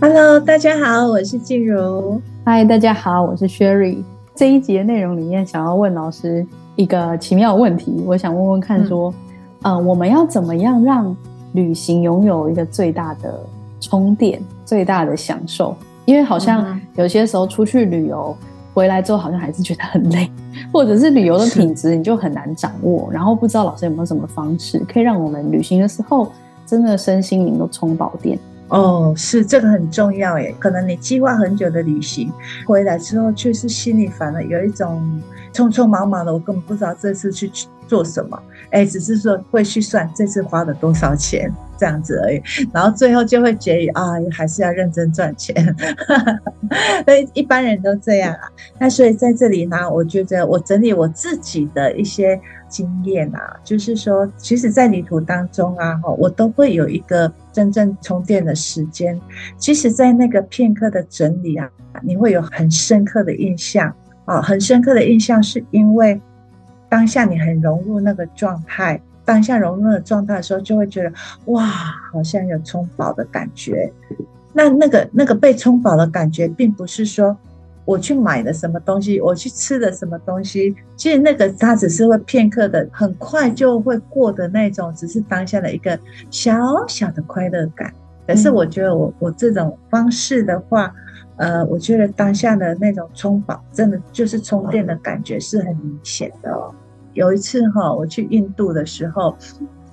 Hello，大家好，我是静茹。Hi，大家好，我是 Sherry。这一集的内容里面，想要问老师一个奇妙的问题，我想问问看，说，嗯、呃，我们要怎么样让旅行拥有一个最大的充电、最大的享受？因为好像有些时候出去旅游回来之后，好像还是觉得很累，或者是旅游的品质你就很难掌握。然后不知道老师有没有什么方式，可以让我们旅行的时候真的身心灵都充饱电。哦，是这个很重要耶。可能你计划很久的旅行回来之后，却是心里反而有一种匆匆忙忙的，我根本不知道这次去做什么。哎，只是说会去算这次花了多少钱这样子而已。然后最后就会结语啊，还是要认真赚钱。所以一般人都这样啊。那所以在这里呢，我觉得我整理我自己的一些。经验啊，就是说，其实，在旅途当中啊，我都会有一个真正充电的时间。其实，在那个片刻的整理啊，你会有很深刻的印象啊，很深刻的印象，是因为当下你很融入那个状态，当下融入的状态的时候，就会觉得哇，好像有充饱的感觉。那那个那个被充饱的感觉，并不是说。我去买了什么东西，我去吃了什么东西，其实那个它只是会片刻的，很快就会过的那种，只是当下的一个小小的快乐感。可是我觉得我我这种方式的话，呃，我觉得当下的那种充饱，真的就是充电的感觉是很明显的哦。有一次哈，我去印度的时候，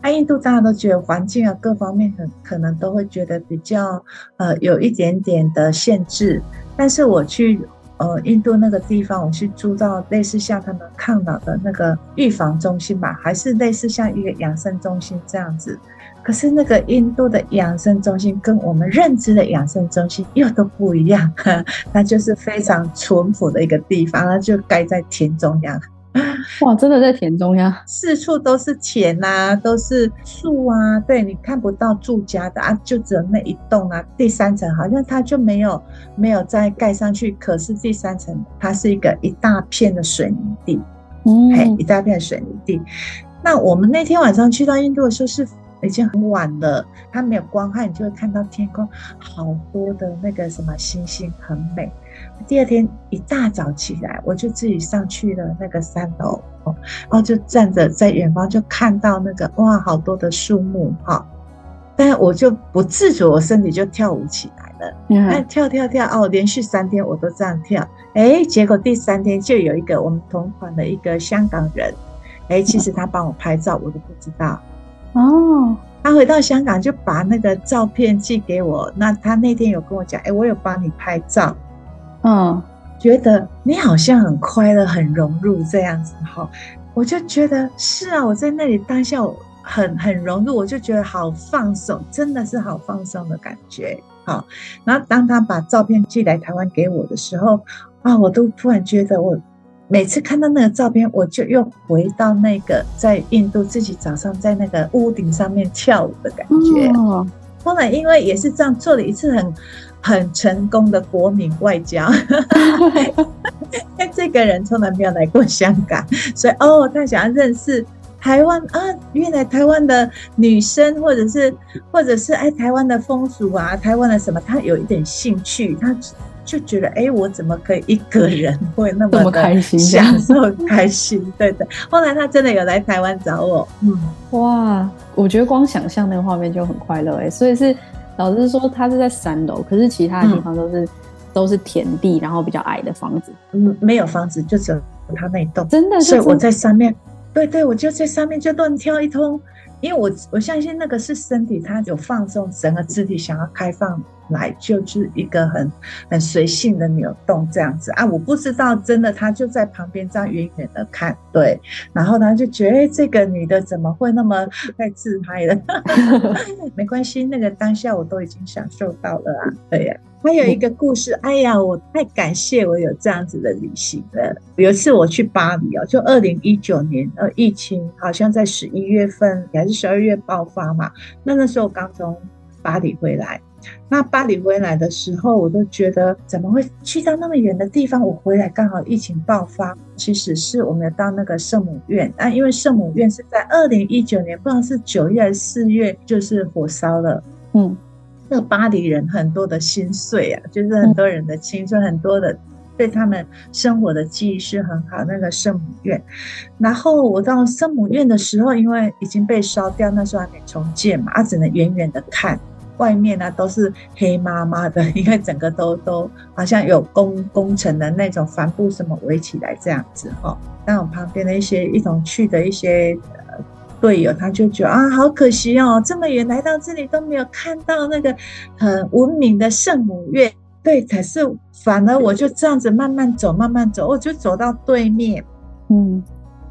啊，印度大家都觉得环境啊各方面很可能都会觉得比较呃有一点点的限制，但是我去。呃，印度那个地方，我去住到类似像他们抗老的那个预防中心吧，还是类似像一个养生中心这样子。可是那个印度的养生中心跟我们认知的养生中心又都不一样，它就是非常淳朴的一个地方，它就盖在田中央。哇，真的在田中央，四处都是田啊，都是树啊，对，你看不到住家的啊，就只有那一栋啊。第三层好像它就没有没有再盖上去，可是第三层它是一个一大片的水泥地，嗯，一大片水泥地。那我们那天晚上去到印度的时候是已经很晚了，它没有光害，你就会看到天空好多的那个什么星星，很美。第二天一大早起来，我就自己上去了那个三楼，哦。然后就站着在远方就看到那个哇，好多的树木哈，但我就不自主，我身体就跳舞起来了，嗯，跳跳跳哦，连续三天我都这样跳，哎，结果第三天就有一个我们同款的一个香港人，哎，其实他帮我拍照，我都不知道，哦，他回到香港就把那个照片寄给我，那他那天有跟我讲，哎，我有帮你拍照。嗯，觉得你好像很快乐，很融入这样子哈，我就觉得是啊，我在那里当下很很融入，我就觉得好放松，真的是好放松的感觉。好，然后当他把照片寄来台湾给我的时候啊，我都突然觉得，我每次看到那个照片，我就又回到那个在印度自己早上在那个屋顶上面跳舞的感觉。哦，后来因为也是这样做了一次很。很成功的国民外交，因为这个人从来没有来过香港，所以哦，他想要认识台湾啊，原来台湾的女生，或者是或者是哎，台湾的风俗啊，台湾的什么，他有一点兴趣，他就觉得哎，我怎么可以一个人会那么开心，享受开心？对的。后来他真的有来台湾找我，嗯，哇，我觉得光想象那个画面就很快乐哎，所以是。老师说他是在三楼，可是其他的地方都是、嗯、都是田地，然后比较矮的房子。嗯，没有房子，就只有他那一栋。真的是，所以我在上面，对对，我就在上面就乱跳一通，因为我我相信那个是身体，它有放松，整个肢体想要开放。来就是一个很很随性的扭动这样子啊，我不知道真的，他就在旁边这样远远的看，对，然后他就觉得这个女的怎么会那么太自拍了？没关系，那个当下我都已经享受到了啊，对呀、啊。还有一个故事，哎呀，我太感谢我有这样子的旅行了。有一次我去巴黎哦，就二零一九年，呃，疫情好像在十一月份还是十二月爆发嘛。那那时候我刚从巴黎回来，那巴黎回来的时候，我都觉得怎么会去到那么远的地方？我回来刚好疫情爆发，其实是我们要到那个圣母院啊，因为圣母院是在二零一九年，不知道是九月还是四月，就是火烧了，嗯。那个巴黎人很多的心碎啊，就是很多人的青春，很多的对他们生活的记忆是很好。那个圣母院，然后我到圣母院的时候，因为已经被烧掉，那时候还没重建嘛，啊，只能远远的看，外面呢都是黑麻麻的，因为整个都都好像有工工程的那种帆布什么围起来这样子哈。那我旁边的一些一同去的一些呃。队友他就觉得啊，好可惜哦，这么远来到这里都没有看到那个很文明的圣母院。对，可是反而我就这样子慢慢走，慢慢走，我就走到对面，嗯，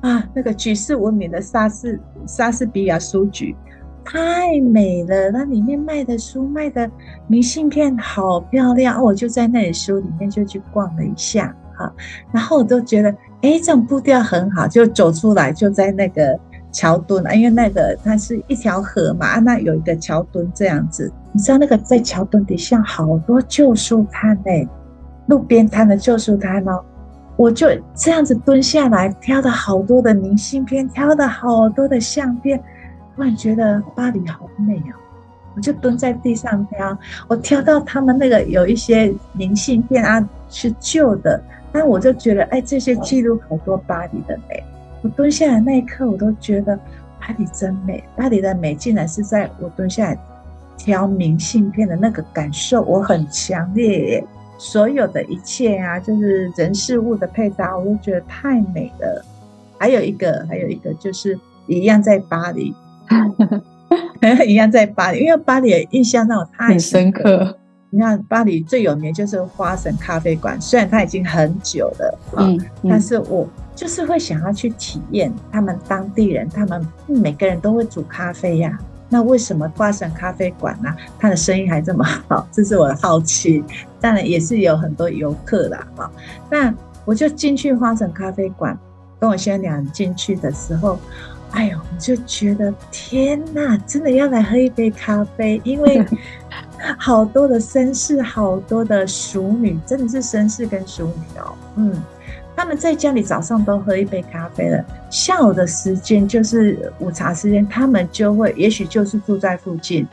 啊，那个举世闻名的莎士莎士比亚书局太美了，那里面卖的书卖的明信片好漂亮，我就在那里书里面就去逛了一下，哈，然后我都觉得，哎，这种步调很好，就走出来就在那个。桥墩，因为那个它是一条河嘛，那有一个桥墩这样子。你知道那个在桥墩底下好多旧书摊哎，路边摊的旧书摊哦。我就这样子蹲下来，挑了好多的明信片，挑了好多的相片，突然觉得巴黎好美哦。我就蹲在地上挑，我挑到他们那个有一些明信片啊，是旧的，但我就觉得哎，这些记录好多巴黎的美。我蹲下来那一刻，我都觉得巴黎真美。巴黎的美，竟然是在我蹲下来挑明信片的那个感受，我很强烈耶。所有的一切啊，就是人事物的配搭，我都觉得太美了。还有一个，还有一个，就是一样在巴黎，一样在巴黎，因为巴黎的印象让我太深刻。你看，巴黎最有名就是花神咖啡馆，虽然它已经很久了，嗯，嗯，但是我。就是会想要去体验他们当地人，他们每个人都会煮咖啡呀。那为什么花神咖啡馆呢？它的生意还这么好？这是我的好奇。当然也是有很多游客啦，哈。那我就进去花神咖啡馆，跟我先生俩进去的时候，哎呦，我就觉得天哪，真的要来喝一杯咖啡，因为 好多的绅士，好多的淑女，真的是绅士跟淑女哦，嗯。他们在家里早上都喝一杯咖啡了，下午的时间就是午茶时间，他们就会，也许就是住在附近，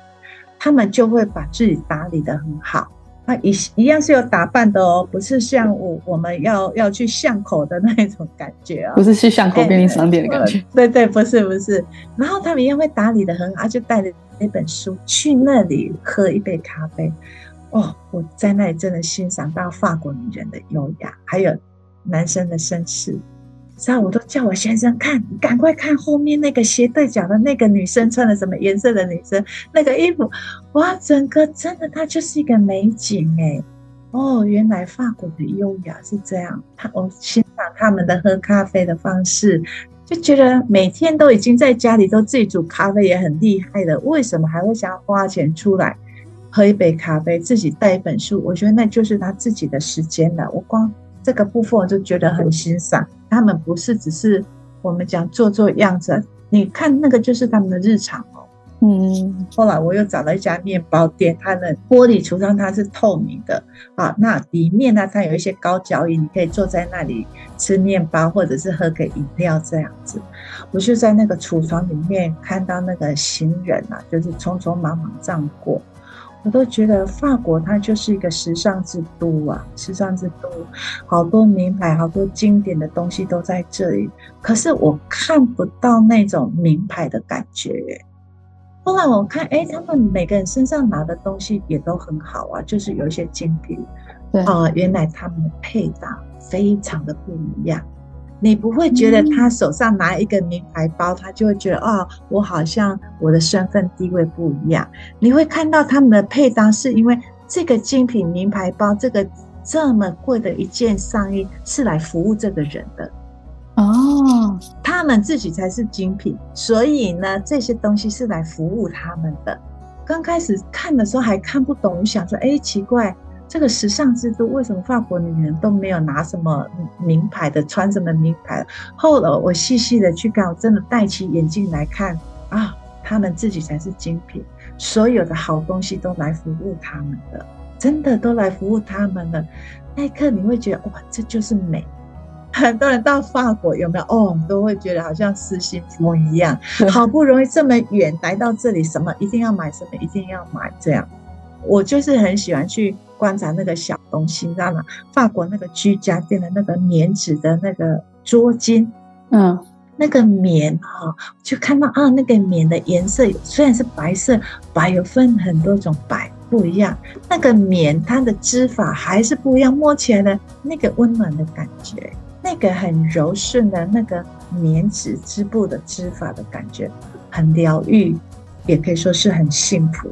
他们就会把自己打理得很好。那一一样是有打扮的哦，不是像我我们要要去巷口的那种感觉啊、哦，不是去巷口便利商店的感觉。对对，不是不是。然后他们一样会打理的很好，就带着那本书去那里喝一杯咖啡。哦，我在那里真的欣赏到法国女人的优雅，还有。男生的绅士，我都叫我先生看，赶快看后面那个斜对角的那个女生穿的什么颜色的女生，那个衣服，哇，整个真的，她就是一个美景哎！哦，原来法国的优雅是这样，他我欣赏他们的喝咖啡的方式，就觉得每天都已经在家里都自己煮咖啡也很厉害了，为什么还会想要花钱出来喝一杯咖啡，自己带一本书？我觉得那就是他自己的时间了，我光。这个部分我就觉得很欣赏，他们不是只是我们讲做做样子，你看那个就是他们的日常哦。嗯，后来我又找了一家面包店，它的玻璃橱窗它是透明的啊，那里面呢，它有一些高脚椅，你可以坐在那里吃面包或者是喝个饮料这样子。我就在那个橱窗里面看到那个行人啊，就是匆匆忙忙这样过。我都觉得法国它就是一个时尚之都啊，时尚之都，好多名牌、好多经典的东西都在这里。可是我看不到那种名牌的感觉。后来我看，哎，他们每个人身上拿的东西也都很好啊，就是有一些精品。对啊，原来他们的配搭非常的不一样。你不会觉得他手上拿一个名牌包，他就会觉得哦，我好像我的身份地位不一样。你会看到他们的配搭，是因为这个精品名牌包，这个这么贵的一件上衣是来服务这个人的哦，他们自己才是精品，所以呢，这些东西是来服务他们的。刚开始看的时候还看不懂，我想说，哎，奇怪。这个时尚之都，为什么法国女人都没有拿什么名牌的，穿什么名牌？后来我细细的去看，我真的戴起眼镜来看啊，她们自己才是精品，所有的好东西都来服务她们的，真的都来服务她们的。那一刻你会觉得哇，这就是美。很多人到法国有没有哦，都会觉得好像失心疯一样，好不容易这么远来到这里，什么一定要买，什么一定要买，这样。我就是很喜欢去观察那个小东西，你知道吗？法国那个居家店的那个棉质的那个桌巾，嗯，那个棉哈，就看到啊，那个棉的颜色虽然是白色，白有分很多种白不一样，那个棉它的织法还是不一样，摸起来的那个温暖的感觉，那个很柔顺的那个棉质织布的织法的感觉，很疗愈，也可以说是很幸福。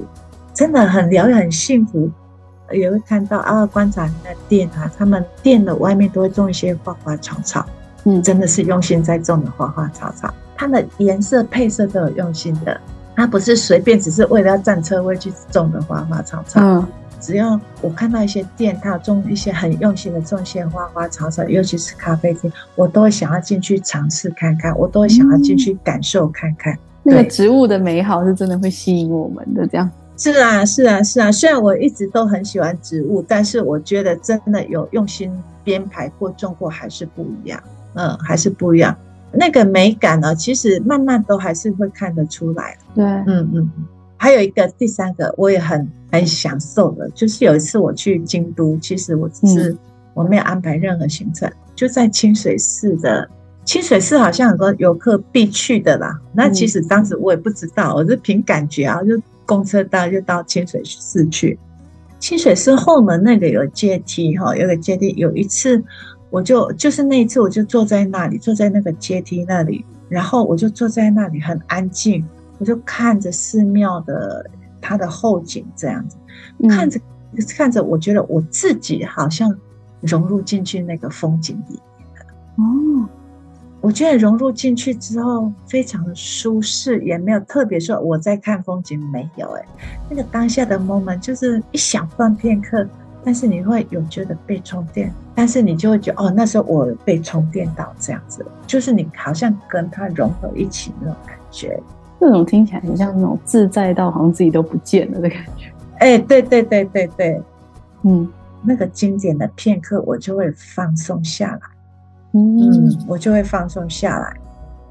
真的很疗愈，很幸福，也会看到啊，观察那店啊，他们店的外面都会种一些花花草草，嗯，真的是用心在种的花花草草，它的颜色配色都有用心的，它不是随便只是为了要占车位去种的花花草草，嗯，只要我看到一些店，它有种一些很用心的种一些花花草草，尤其是咖啡厅，我都会想要进去尝试看看，我都会想要进去感受看看，那个植物的美好是真的会吸引我们的，这样。是啊，是啊，是啊。虽然我一直都很喜欢植物，但是我觉得真的有用心编排过、种过，还是不一样。嗯，还是不一样。那个美感呢，其实慢慢都还是会看得出来。对，嗯嗯。还有一个第三个，我也很很享受的，就是有一次我去京都，其实我只是我没有安排任何行程，就在清水寺的清水寺，好像很多游客必去的啦。那其实当时我也不知道，我是凭感觉啊，就。公车到就到清水寺去，清水寺后门那个有阶梯哈，有个阶梯。有一次，我就就是那一次，我就坐在那里，坐在那个阶梯那里，然后我就坐在那里很安静，我就看着寺庙的它的后景这样子，看着看着，我觉得我自己好像融入进去那个风景里面了。哦。我觉得融入进去之后非常的舒适，也没有特别说我在看风景，没有哎，那个当下的 moment 就是一小段片刻，但是你会有觉得被充电，但是你就会觉得哦，那时候我被充电到这样子，就是你好像跟它融合一起那种感觉，这种听起来很像那种自在到好像自己都不见了的感觉。哎，对对对对对，嗯，那个经典的片刻，我就会放松下来。嗯，我就会放松下来。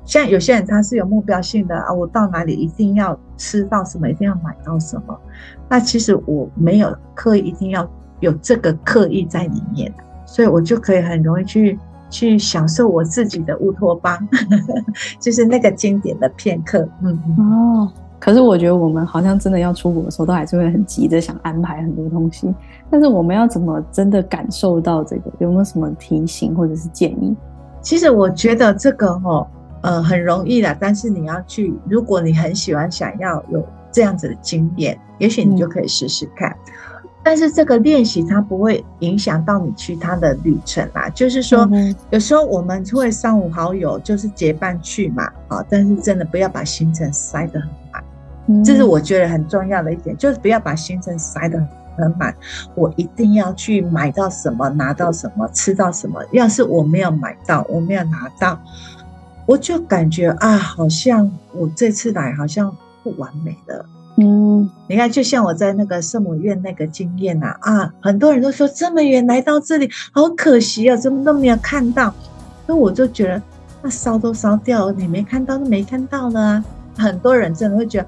像有些人他是有目标性的啊，我到哪里一定要吃到什么，一定要买到什么。那其实我没有刻意一定要有这个刻意在里面，所以我就可以很容易去去享受我自己的乌托邦，就是那个经典的片刻。嗯哦。可是我觉得我们好像真的要出国的时候，都还是会很急着想安排很多东西。但是我们要怎么真的感受到这个？有没有什么提醒或者是建议？其实我觉得这个哦，呃，很容易的。但是你要去，如果你很喜欢想要有这样子的经验，也许你就可以试试看。嗯。但是这个练习它不会影响到你去他的旅程啦。就是说，有时候我们会三五好友就是结伴去嘛，啊，但是真的不要把行程塞得很满。这是我觉得很重要的一点，就是不要把行程塞得很满。我一定要去买到什么，拿到什么，吃到什么。要是我没有买到，我没有拿到，我就感觉啊，好像我这次来好像不完美的。嗯，你看，就像我在那个圣母院那个经验呐，啊，很多人都说这么远来到这里，好可惜啊，怎么都没有看到。那我就觉得，那烧都烧掉了，你没看到就没看到了啊。很多人真的会觉得。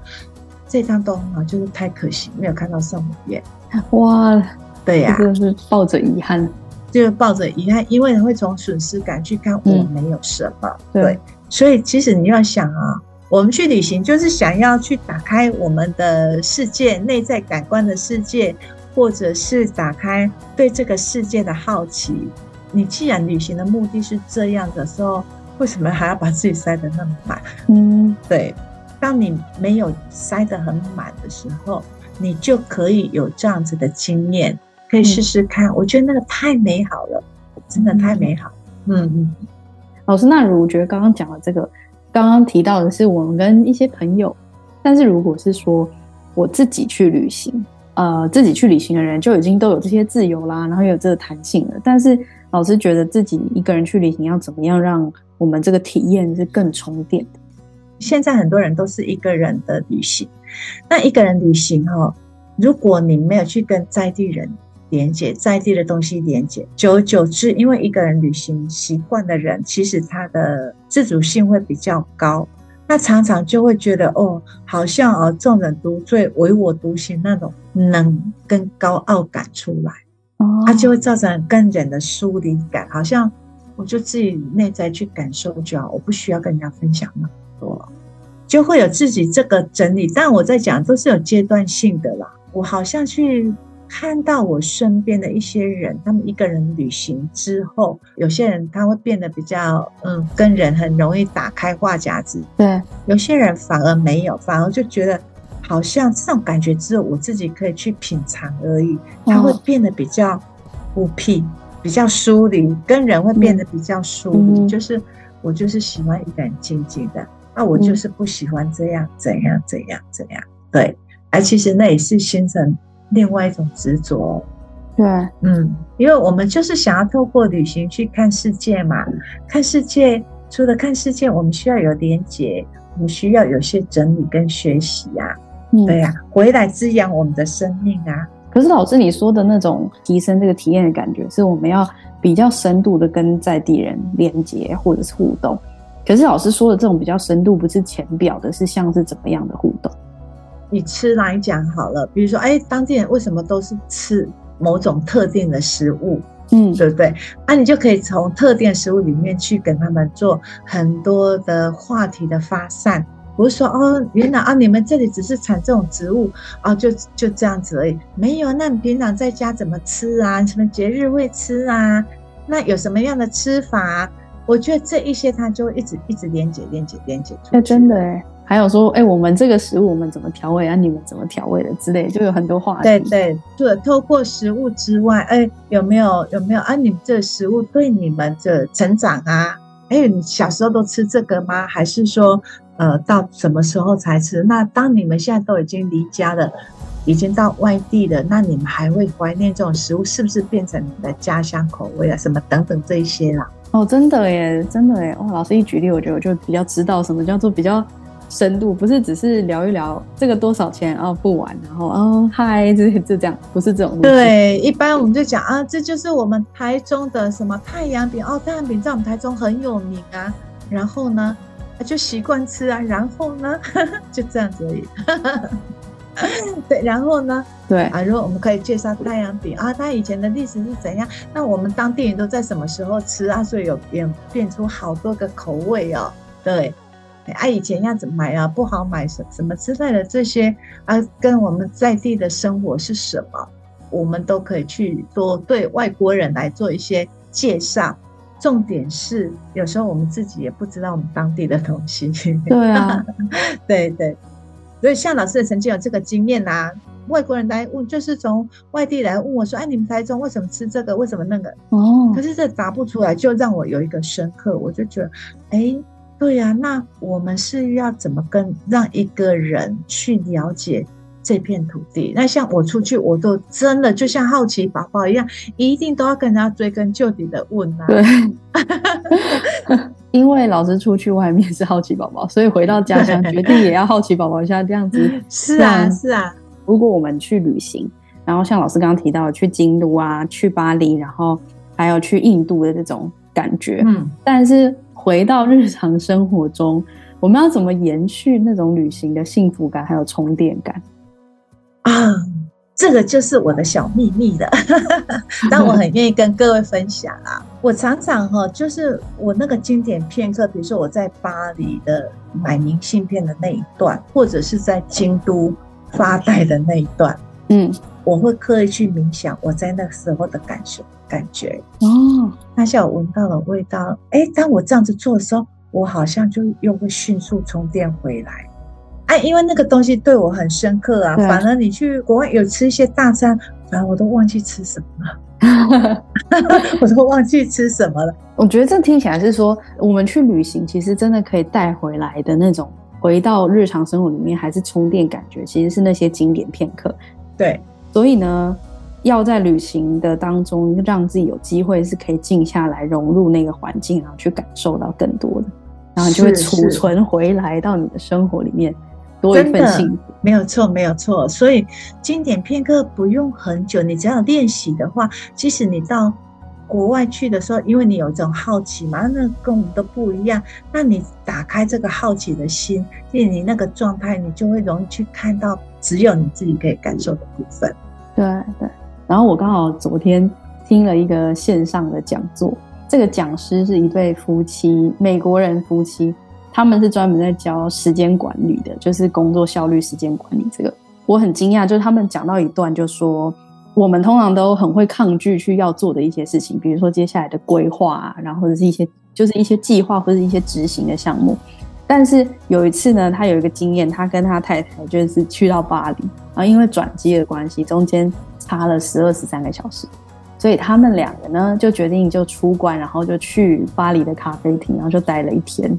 这张都很好，就是太可惜没有看到圣母院。哇，对呀、啊，就是抱着遗憾，就是抱着遗憾，因为会从损失感去看我没有什么。嗯、对，所以其实你要想啊，我们去旅行就是想要去打开我们的世界，内在感官的世界，或者是打开对这个世界的好奇。你既然旅行的目的是这样的时候，为什么还要把自己塞得那么满？嗯，对。当你没有塞得很满的时候，你就可以有这样子的经验，可以试试看。嗯、我觉得那个太美好了，真的太美好。嗯嗯。老师，那如果觉得刚刚讲的这个，刚刚提到的是我们跟一些朋友，但是如果是说我自己去旅行，呃自己去旅行的人就已经都有这些自由啦，然后有这个弹性了。但是老师觉得自己一个人去旅行要怎么样让我们这个体验是更充电的？现在很多人都是一个人的旅行，那一个人旅行哈，如果你没有去跟在地人连接，在地的东西连接，久而久之，因为一个人旅行习惯的人，其实他的自主性会比较高，那常常就会觉得哦，好像哦，众人独醉，唯我独行那种能跟高傲感出来，哦，他就会造成跟人的疏离感，好像我就自己内在去感受就好，我不需要跟人家分享嘛。就会有自己这个整理，但我在讲都是有阶段性的啦。我好像去看到我身边的一些人，他们一个人旅行之后，有些人他会变得比较嗯，跟人很容易打开话匣子。对，有些人反而没有，反而就觉得好像这种感觉只有我自己可以去品尝而已。他会变得比较孤僻，比较疏离，跟人会变得比较疏离。嗯、就是我就是喜欢一个人静静的。那、啊、我就是不喜欢这样，怎样，怎样，怎样？对，而其实那也是形成另外一种执着。对，嗯，因为我们就是想要透过旅行去看世界嘛，看世界，除了看世界，我们需要有连结，我们需要有些整理跟学习呀、啊。嗯、对呀、啊，回来滋养我们的生命啊。可是老师你说的那种提升这个体验的感觉，是我们要比较深度的跟在地人连接或者是互动。可是老师说的这种比较深度，不是浅表的，是像是怎么样的互动？以吃来讲好了，比如说，哎，当地人为什么都是吃某种特定的食物？嗯，对不对？那、啊、你就可以从特定食物里面去跟他们做很多的话题的发散。不是说哦，原来啊，你们这里只是产这种植物啊，就就这样子而已。没有，那你平常在家怎么吃啊？什么节日会吃啊？那有什么样的吃法？我觉得这一些，它就一直一直连接、连接、连接。哎，真的哎，还有说，哎，我们这个食物我们怎么调味啊？你们怎么调味的之类，就有很多话题。对对，除了透过食物之外，哎，有没有有没有啊？你们这食物对你们的成长啊？哎，你小时候都吃这个吗？还是说，呃，到什么时候才吃？那当你们现在都已经离家了，已经到外地了，那你们还会怀念这种食物？是不是变成你的家乡口味啊？什么等等这一些啦？哦，真的耶，真的耶！哇，老师一举例，我觉得我就比较知道什么叫做比较深度，不是只是聊一聊这个多少钱啊，不玩，然后哦嗨，这这这样，不是这种。对，一般我们就讲啊，这就是我们台中的什么太阳饼哦，太阳饼在我们台中很有名啊。然后呢，就习惯吃啊，然后呢，就这样子而已。对，然后呢？对啊，如果我们可以介绍太阳饼啊，它以前的历史是怎样？那我们当地人都在什么时候吃啊？所以有变变出好多个口味哦。对，啊，以前要怎么买啊？不好买什什么之类的这些啊，跟我们在地的生活是什么？我们都可以去多对外国人来做一些介绍。重点是，有时候我们自己也不知道我们当地的东西。对啊，对 对。所以夏老师也曾经有这个经验啊，外国人来问，就是从外地来问我说：“哎，你们台中为什么吃这个？为什么那个？”哦，可是这答不出来，就让我有一个深刻，我就觉得，哎，对呀，那我们是要怎么跟让一个人去了解这片土地？那像我出去，我都真的就像好奇宝宝一样，一定都要跟人家追根究底的问啊。对。因为老师出去外面是好奇宝宝，所以回到家乡决定也要好奇宝宝一下，这样子。是啊，是啊。如果我们去旅行，然后像老师刚刚提到去京都啊、去巴黎，然后还有去印度的这种感觉，嗯，但是回到日常生活中，我们要怎么延续那种旅行的幸福感还有充电感啊？这个就是我的小秘密了，但我很愿意跟各位分享啊。我常常哈，就是我那个经典片刻，比如说我在巴黎的买明信片的那一段，或者是在京都发呆的那一段，嗯，我会刻意去冥想我在那个时候的感受、感觉。哦，那像我闻到了味道，哎，当我这样子做的时候，我好像就又会迅速充电回来。哎，因为那个东西对我很深刻啊。反而你去国外有吃一些大餐，反而我都忘记吃什么了，我都忘记吃什么了。我觉得这听起来是说，我们去旅行其实真的可以带回来的那种，回到日常生活里面还是充电感觉，其实是那些经典片刻。对，所以呢，要在旅行的当中，让自己有机会是可以静下来，融入那个环境，然后去感受到更多的，然后你就会储存回来到你的生活里面，多一份幸福。没有错，没有错。所以经典片刻不用很久，你只要练习的话，即使你到国外去的时候，因为你有一种好奇嘛，那跟我们都不一样。那你打开这个好奇的心，你你那个状态，你就会容易去看到只有你自己可以感受的部分。对对。然后我刚好昨天听了一个线上的讲座，这个讲师是一对夫妻，美国人夫妻，他们是专门在教时间管理的，就是工作效率、时间管理这个。我很惊讶，就是他们讲到一段就说。我们通常都很会抗拒去要做的一些事情，比如说接下来的规划啊，然后或者是一些就是一些计划或者一些执行的项目。但是有一次呢，他有一个经验，他跟他太太就是去到巴黎，然后因为转机的关系，中间差了十二十三个小时，所以他们两个呢就决定就出关，然后就去巴黎的咖啡厅，然后就待了一天。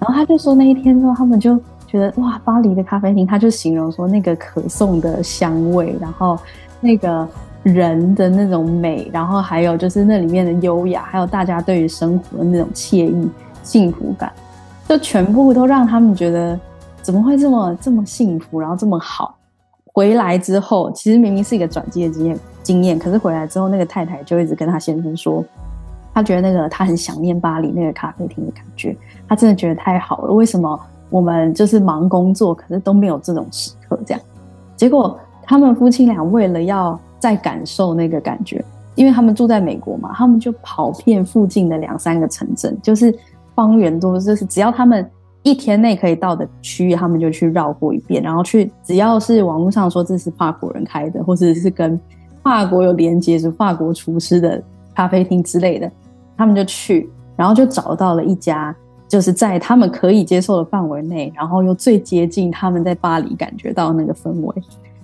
然后他就说那一天之后，他们就觉得哇，巴黎的咖啡厅，他就形容说那个可颂的香味，然后。那个人的那种美，然后还有就是那里面的优雅，还有大家对于生活的那种惬意、幸福感，就全部都让他们觉得怎么会这么这么幸福，然后这么好。回来之后，其实明明是一个转机的经验，经验，可是回来之后，那个太太就一直跟他先生说，他觉得那个他很想念巴黎那个咖啡厅的感觉，他真的觉得太好了。为什么我们就是忙工作，可是都没有这种时刻？这样，结果。他们夫妻俩为了要再感受那个感觉，因为他们住在美国嘛，他们就跑遍附近的两三个城镇，就是方圆多，就是只要他们一天内可以到的区域，他们就去绕过一遍，然后去只要是网络上说这是法国人开的，或者是跟法国有连接，是法国厨师的咖啡厅之类的，他们就去，然后就找到了一家，就是在他们可以接受的范围内，然后又最接近他们在巴黎感觉到那个氛围。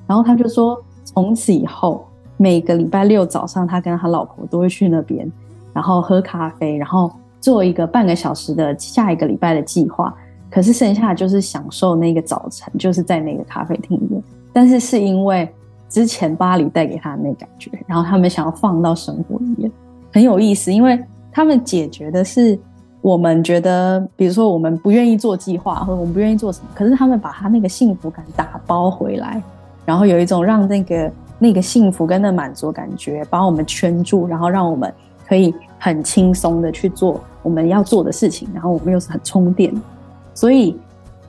然后他就说，从此以后每个礼拜六早上，他跟他老婆都会去那边，然后喝咖啡，然后做一个半个小时的下一个礼拜的计划。可是剩下就是享受那个早晨，就是在那个咖啡厅里面。但是是因为之前巴黎带给他的那感觉，然后他们想要放到生活里面，很有意思。因为他们解决的是我们觉得，比如说我们不愿意做计划，或者我们不愿意做什么，可是他们把他那个幸福感打包回来。然后有一种让那个那个幸福跟那满足感觉把我们圈住，然后让我们可以很轻松的去做我们要做的事情，然后我们又是很充电。所以，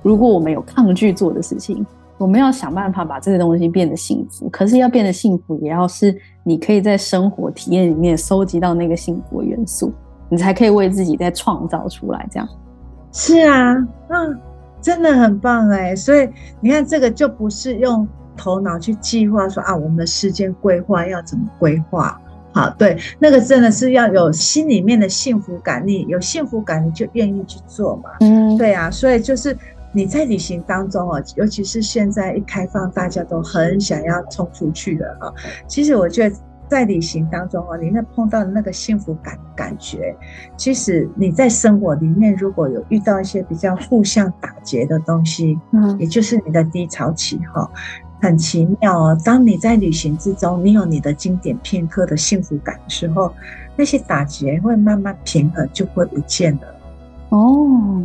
如果我们有抗拒做的事情，我们要想办法把这个东西变得幸福。可是要变得幸福，也要是你可以在生活体验里面收集到那个幸福的元素，你才可以为自己再创造出来。这样。是啊，嗯，真的很棒哎。所以你看，这个就不是用。头脑去计划说啊，我们的时间规划要怎么规划？好，对，那个真的是要有心里面的幸福感，你有幸福感，你就愿意去做嘛。嗯，对啊，所以就是你在旅行当中哦，尤其是现在一开放，大家都很想要冲出去的啊。其实我觉得在旅行当中哦，你那碰到的那个幸福感感觉，其实你在生活里面如果有遇到一些比较互相打结的东西，嗯，也就是你的低潮期哈。很奇妙哦！当你在旅行之中，你有你的经典片刻的幸福感的时候，那些打结会慢慢平衡，就会不见了。哦，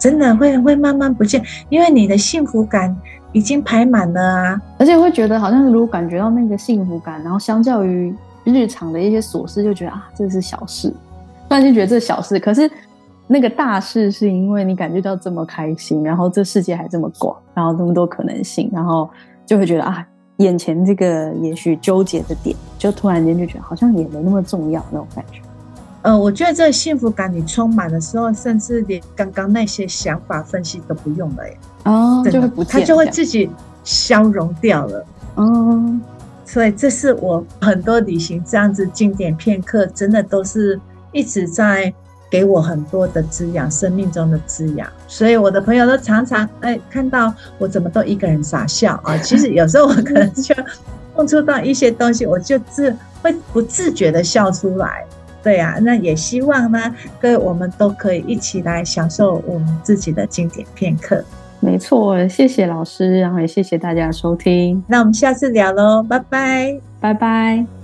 真的会会慢慢不见，因为你的幸福感已经排满了啊！而且会觉得好像如果感觉到那个幸福感，然后相较于日常的一些琐事，就觉得啊，这是小事，突然间觉得这是小事。可是那个大事是因为你感觉到这么开心，然后这世界还这么广，然后这么多可能性，然后。就会觉得啊，眼前这个也许纠结的点，就突然间就觉得好像也没那么重要那种感觉。呃，我觉得这个幸福感你充满的时候，甚至连刚刚那些想法分析都不用了耶。哦，就会不见，它就会自己消融掉了。哦，所以这是我很多旅行这样子经典片刻，真的都是一直在。给我很多的滋养，生命中的滋养，所以我的朋友都常常哎看到我怎么都一个人傻笑啊。其实有时候我可能就碰触到一些东西，我就自会不自觉的笑出来。对呀、啊，那也希望呢，各位我们都可以一起来享受我们自己的经典片刻。没错，谢谢老师，然后也谢谢大家的收听。那我们下次聊喽，拜拜，拜拜。